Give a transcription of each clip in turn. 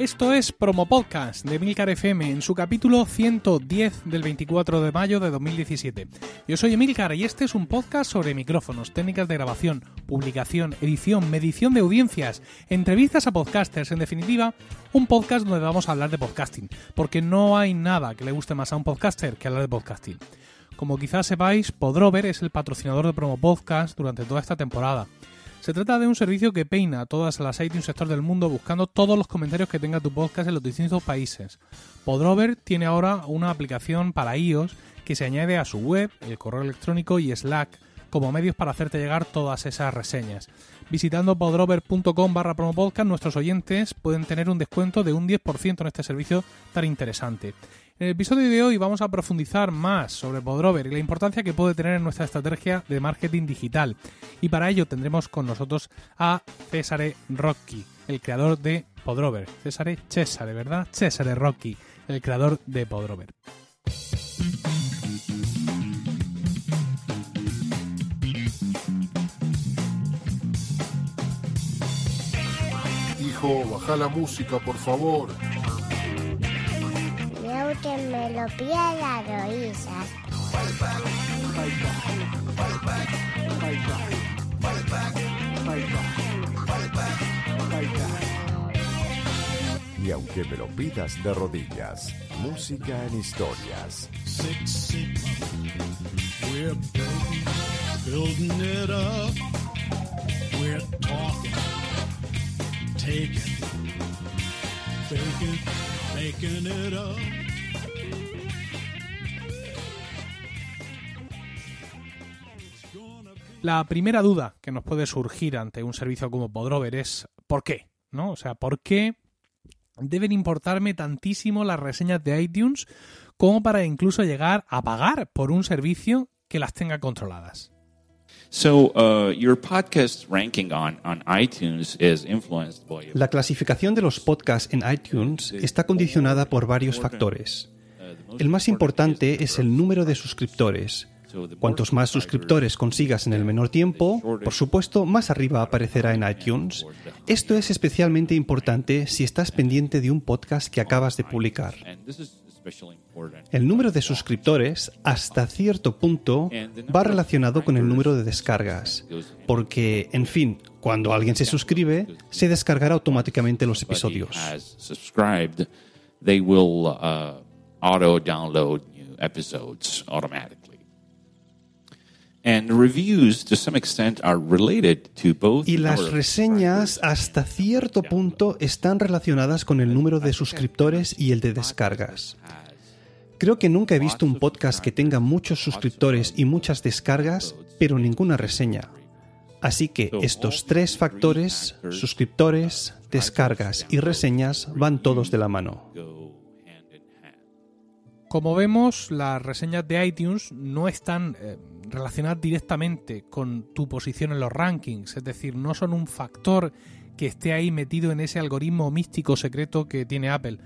Esto es Promo Podcast de Emilcar FM en su capítulo 110 del 24 de mayo de 2017. Yo soy Emilcar y este es un podcast sobre micrófonos, técnicas de grabación, publicación, edición, medición de audiencias, entrevistas a podcasters, en definitiva, un podcast donde vamos a hablar de podcasting, porque no hay nada que le guste más a un podcaster que hablar de podcasting. Como quizás sepáis, Podrover es el patrocinador de Promo Podcast durante toda esta temporada. Se trata de un servicio que peina a todas las iTunes sector del mundo buscando todos los comentarios que tenga tu podcast en los distintos países. Podrover tiene ahora una aplicación para iOS que se añade a su web, el correo electrónico y Slack como medios para hacerte llegar todas esas reseñas. Visitando podrover.com barra promopodcast, nuestros oyentes pueden tener un descuento de un 10% en este servicio tan interesante. En el episodio de hoy vamos a profundizar más sobre Podrover y la importancia que puede tener en nuestra estrategia de marketing digital. Y para ello tendremos con nosotros a Cesare Rocchi, el creador de Podrover. Cesare Cesare, ¿verdad? Cesare Rocchi, el creador de Podrover. Hijo, baja la música, por favor. Que me lo pilla la roíza. Y aunque me lo pidas de rodillas, música en historias. Six Sigma. We're building, building it up. We're talking, taking, faking, making it up. La primera duda que nos puede surgir ante un servicio como Podrover es ¿por qué? ¿No? O sea, ¿por qué deben importarme tantísimo las reseñas de iTunes como para incluso llegar a pagar por un servicio que las tenga controladas? So uh, your podcast ranking on, on iTunes is influenced by La clasificación de los podcasts en iTunes está condicionada por varios factores. El más importante es el número de suscriptores. Cuantos más suscriptores consigas en el menor tiempo, por supuesto, más arriba aparecerá en iTunes. Esto es especialmente importante si estás pendiente de un podcast que acabas de publicar. El número de suscriptores, hasta cierto punto, va relacionado con el número de descargas, porque, en fin, cuando alguien se suscribe, se descargará automáticamente los episodios. Uh, auto. Y las reseñas hasta cierto punto están relacionadas con el número de suscriptores y el de descargas. Creo que nunca he visto un podcast que tenga muchos suscriptores y muchas descargas, pero ninguna reseña. Así que estos tres factores, suscriptores, descargas y reseñas, van todos de la mano. go hand in hand. Como vemos, las reseñas de iTunes no están eh, relacionadas directamente con tu posición en los rankings, es decir, no son un factor que esté ahí metido en ese algoritmo místico secreto que tiene Apple,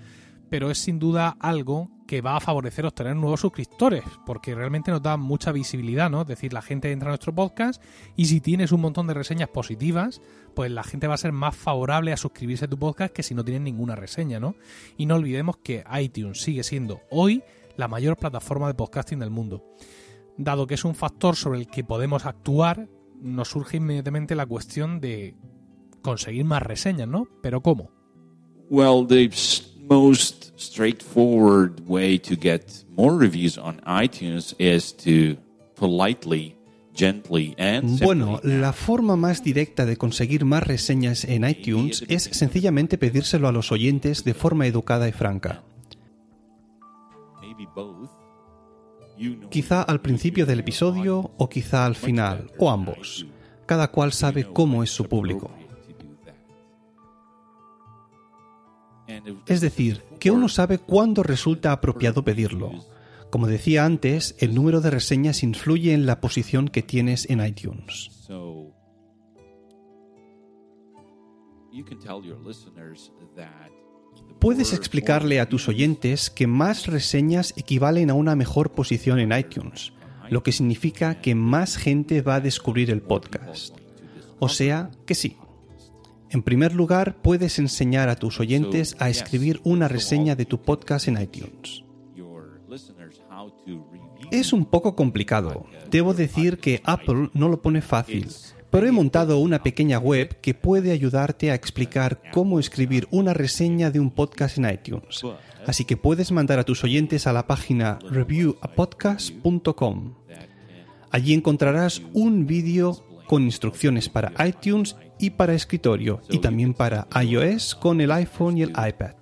pero es sin duda algo que va a favorecer obtener nuevos suscriptores, porque realmente nos da mucha visibilidad, ¿no? Es decir, la gente entra a nuestro podcast y si tienes un montón de reseñas positivas, pues la gente va a ser más favorable a suscribirse a tu podcast que si no tienes ninguna reseña, ¿no? Y no olvidemos que iTunes sigue siendo hoy la mayor plataforma de podcasting del mundo. Dado que es un factor sobre el que podemos actuar, nos surge inmediatamente la cuestión de conseguir más reseñas, ¿no? Pero ¿cómo? Well, the most straightforward way to get more reviews on iTunes is to politely, gently, and Bueno, la forma más directa de conseguir más reseñas en iTunes es sencillamente pedírselo a los oyentes de forma educada y franca. Quizá al principio del episodio o quizá al final, o ambos. Cada cual sabe cómo es su público. Es decir, que uno sabe cuándo resulta apropiado pedirlo. Como decía antes, el número de reseñas influye en la posición que tienes en iTunes. Puedes explicarle a tus oyentes que más reseñas equivalen a una mejor posición en iTunes, lo que significa que más gente va a descubrir el podcast. O sea que sí. En primer lugar, puedes enseñar a tus oyentes a escribir una reseña de tu podcast en iTunes. Es un poco complicado. Debo decir que Apple no lo pone fácil, pero he montado una pequeña web que puede ayudarte a explicar cómo escribir una reseña de un podcast en iTunes. Así que puedes mandar a tus oyentes a la página reviewapodcast.com. Allí encontrarás un vídeo con instrucciones para iTunes y para escritorio, y también para iOS con el iPhone y el iPad.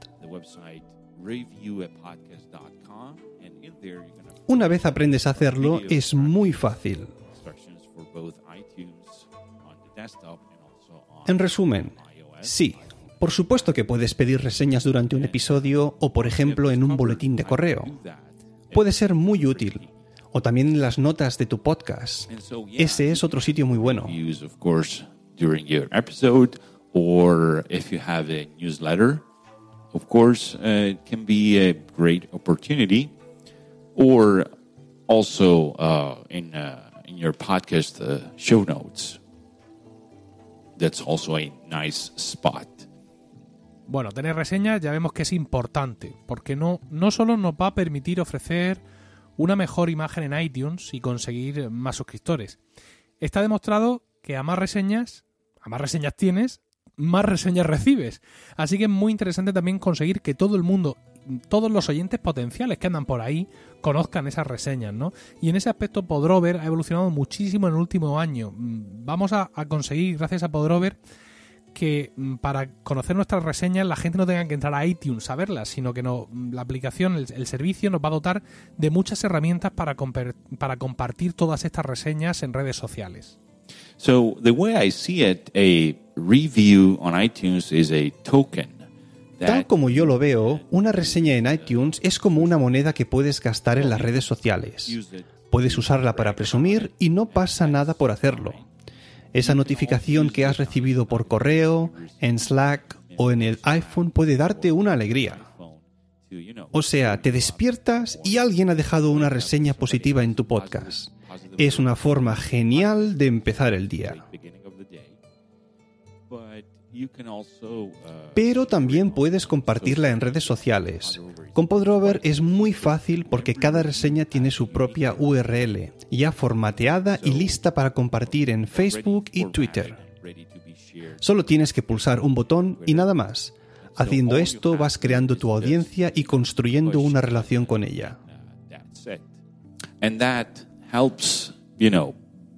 Una vez aprendes a hacerlo, es muy fácil. En resumen, sí, por supuesto que puedes pedir reseñas durante un episodio o, por ejemplo, en un boletín de correo. Puede ser muy útil. O también en las notas de tu podcast. Ese es otro sitio muy bueno. or if you have a newsletter, of course, uh, it can be a great opportunity. Or also uh, in uh, in your podcast uh, show notes. That's also a nice spot. Bueno, tener reseñas ya vemos que es importante, porque no, no solo nos va a permitir ofrecer una mejor imagen en iTunes y conseguir más suscriptores. Está demostrado que a más reseñas, a más reseñas tienes, más reseñas recibes. Así que es muy interesante también conseguir que todo el mundo, todos los oyentes potenciales que andan por ahí, conozcan esas reseñas, ¿no? Y en ese aspecto Podrover ha evolucionado muchísimo en el último año. Mm, Vamos a, conseguir, gracias a Podrover, que mm, para conocer nuestras reseñas la gente no tenga que entrar a iTunes a verlas, sino que no, mm, la aplicación, el, servicio nos va a dotar de muchas herramientas para compartir todas estas reseñas en redes sociales. So the way I see it, a review on iTunes is a token Tal como yo lo veo, una reseña en iTunes es como una moneda que puedes gastar en las redes sociales. Puedes usarla para presumir y no pasa nada por hacerlo. Esa notificación que has recibido por correo, en Slack o en el iPhone puede darte una alegría. O sea, te despiertas y alguien ha dejado una reseña positiva en tu podcast. Es una forma genial de empezar el día. Pero también puedes compartirla en redes sociales. Con Podrover es muy fácil porque cada reseña tiene su propia URL, ya formateada y lista para compartir en Facebook y Twitter. Solo tienes que pulsar un botón y nada más. Haciendo esto vas creando tu audiencia y construyendo una relación con ella. Uh,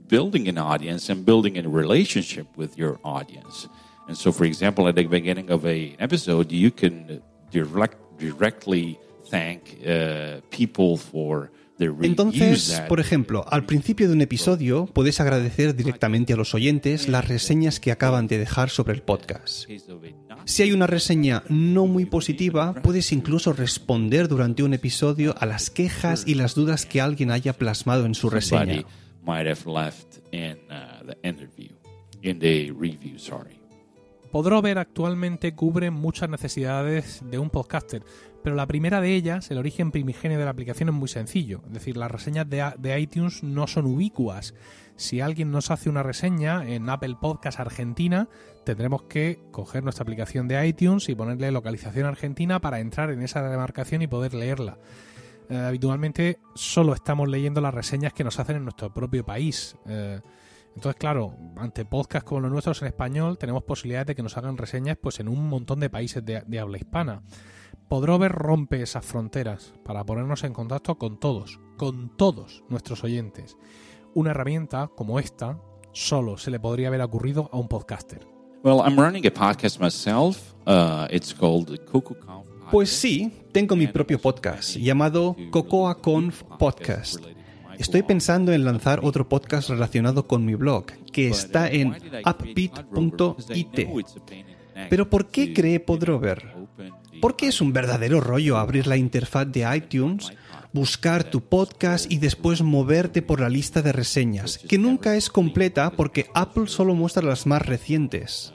building an audience and building a relationship with your audience. And so, for example, at the beginning of a episode, you can direct, directly thank uh, people for. Entonces, por ejemplo, al principio de un episodio puedes agradecer directamente a los oyentes las reseñas que acaban de dejar sobre el podcast. Si hay una reseña no muy positiva, puedes incluso responder durante un episodio a las quejas y las dudas que alguien haya plasmado en su reseña. Podrover actualmente cubre muchas necesidades de un podcaster, pero la primera de ellas, el origen primigenio de la aplicación es muy sencillo, es decir, las reseñas de, iTunes no son ubicuas. Si alguien nos hace una reseña en Apple Podcast Argentina, tendremos que coger nuestra aplicación de iTunes y ponerle localización argentina para entrar en esa demarcación y poder leerla. Eh, habitualmente solo estamos leyendo las reseñas que nos hacen en nuestro propio país. Eh, entonces, claro, ante podcasts como los nuestros en español, tenemos posibilidades de que nos hagan reseñas pues, en un montón de países de, de habla hispana. Podrover rompe esas fronteras para ponernos en contacto con todos, con todos nuestros oyentes. Una herramienta como esta solo se le podría haber ocurrido a un podcaster. Well, I'm running a podcast myself. Uh, it's called Coco Conf. Pues sí, tengo mi propio podcast llamado Cocoa Conf Podcast. Estoy pensando en lanzar otro podcast relacionado con mi blog, que está en upbeat.it. Pero ¿por qué creé Podrover? Porque es un verdadero rollo abrir la interfaz de iTunes, buscar tu podcast y después moverte por la lista de reseñas, que nunca es completa porque Apple solo muestra las más recientes.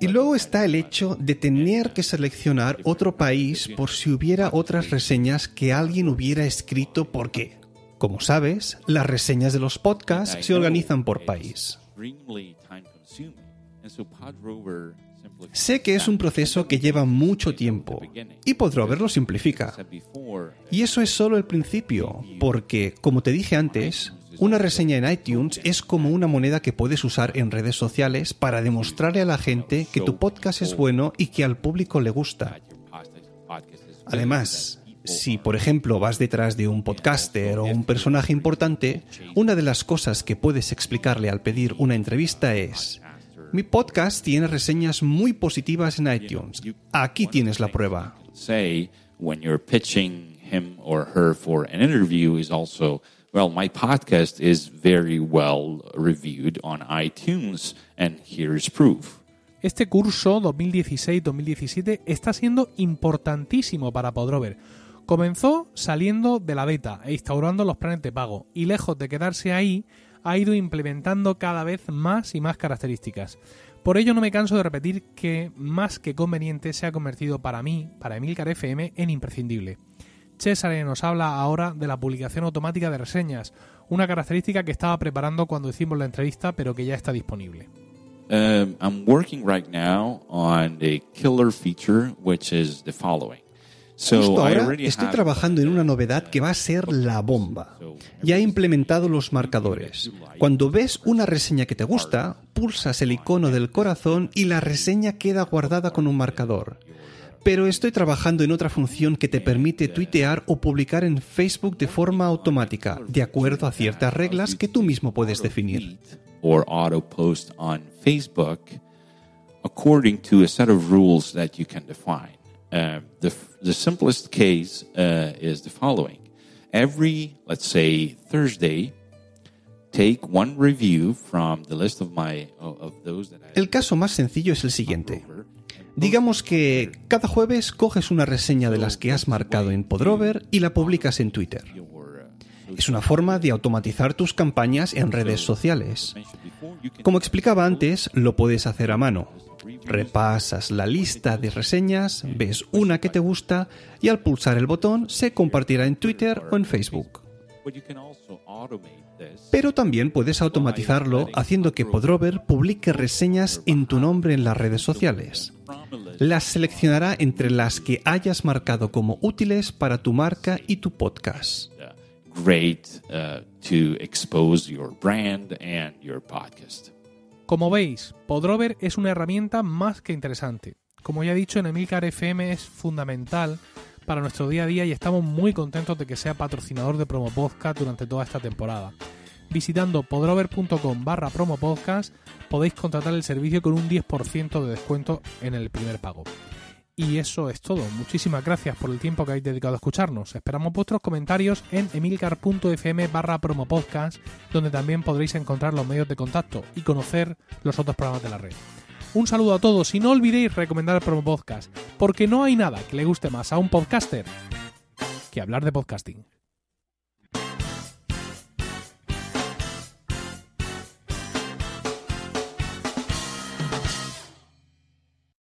Y luego está el hecho de tener que seleccionar otro país por si hubiera otras reseñas que alguien hubiera escrito porque, como sabes, las reseñas de los podcasts se organizan por país. Sé que es un proceso que lleva mucho tiempo y Podrover lo simplifica. Y eso es solo el principio, porque, como te dije antes, una reseña en iTunes es como una moneda que puedes usar en redes sociales para demostrarle a la gente que tu podcast es bueno y que al público le gusta. Además, si por ejemplo vas detrás de un podcaster o un personaje importante, una de las cosas que puedes explicarle al pedir una entrevista es, mi podcast tiene reseñas muy positivas en iTunes. Aquí tienes la prueba. Well my podcast is very well reviewed on iTunes and here's proof Este curso 2016-2017 está siendo importantísimo para Podrover. Comenzó saliendo de la beta e instaurando los planes de pago y lejos de quedarse ahí, ha ido implementando cada vez más y más características. Por ello no me canso de repetir que más que conveniente se ha convertido para mí, para Emilcar FM, en imprescindible. César nos habla ahora de la publicación automática de reseñas, una característica que estaba preparando cuando hicimos la entrevista pero que ya está disponible. um, I'm working right now on a killer feature which is the following Justo ahora estoy trabajando en una novedad que va a ser la bomba. Ya he implementado los marcadores. Cuando ves una reseña que te gusta, pulsas el icono del corazón y la reseña queda guardada con un marcador. Pero estoy trabajando en otra función que te permite tuitear o publicar en Facebook de forma automática, de acuerdo a ciertas reglas que tú mismo puedes definir. or auto post on Facebook according to a set of rules that you can define. Uh, the, the simplest case uh, is the following. Every, let's say, Thursday, take one review from the list of my of, those that I El caso más sencillo es el siguiente. Digamos que cada jueves coges una reseña de las que has marcado en Podrover y la publicas en Twitter. Es una forma de automatizar tus campañas en redes sociales. Como explicaba antes, lo puedes hacer a mano. Repasas la lista de reseñas, ves una que te gusta y al pulsar el botón se compartirá en Twitter o en Facebook. Pero también puedes automatizarlo haciendo que Podrover publique reseñas en tu nombre en las redes sociales. Las seleccionará entre las que hayas marcado como útiles para tu marca y tu podcast. uh, great uh, to expose your brand and your podcast. Como veis, Podrover es una herramienta más que interesante. Como ya he dicho, en Emilcar FM es fundamental para nuestro día a día y estamos muy contentos de que sea patrocinador de Promo Podcast durante toda esta temporada. Visitando podrover.com barra promo podcast podéis contratar el servicio con un 10% de descuento en el primer pago. Y eso es todo. Muchísimas gracias por el tiempo que habéis dedicado a escucharnos. Esperamos vuestros comentarios en emilcar.fm barra promopodcast, donde también podréis encontrar los medios de contacto y conocer los otros programas de la red. Un saludo a todos y no olvidéis recomendar el promo podcast, porque no hay nada que le guste más a un podcaster que hablar de podcasting.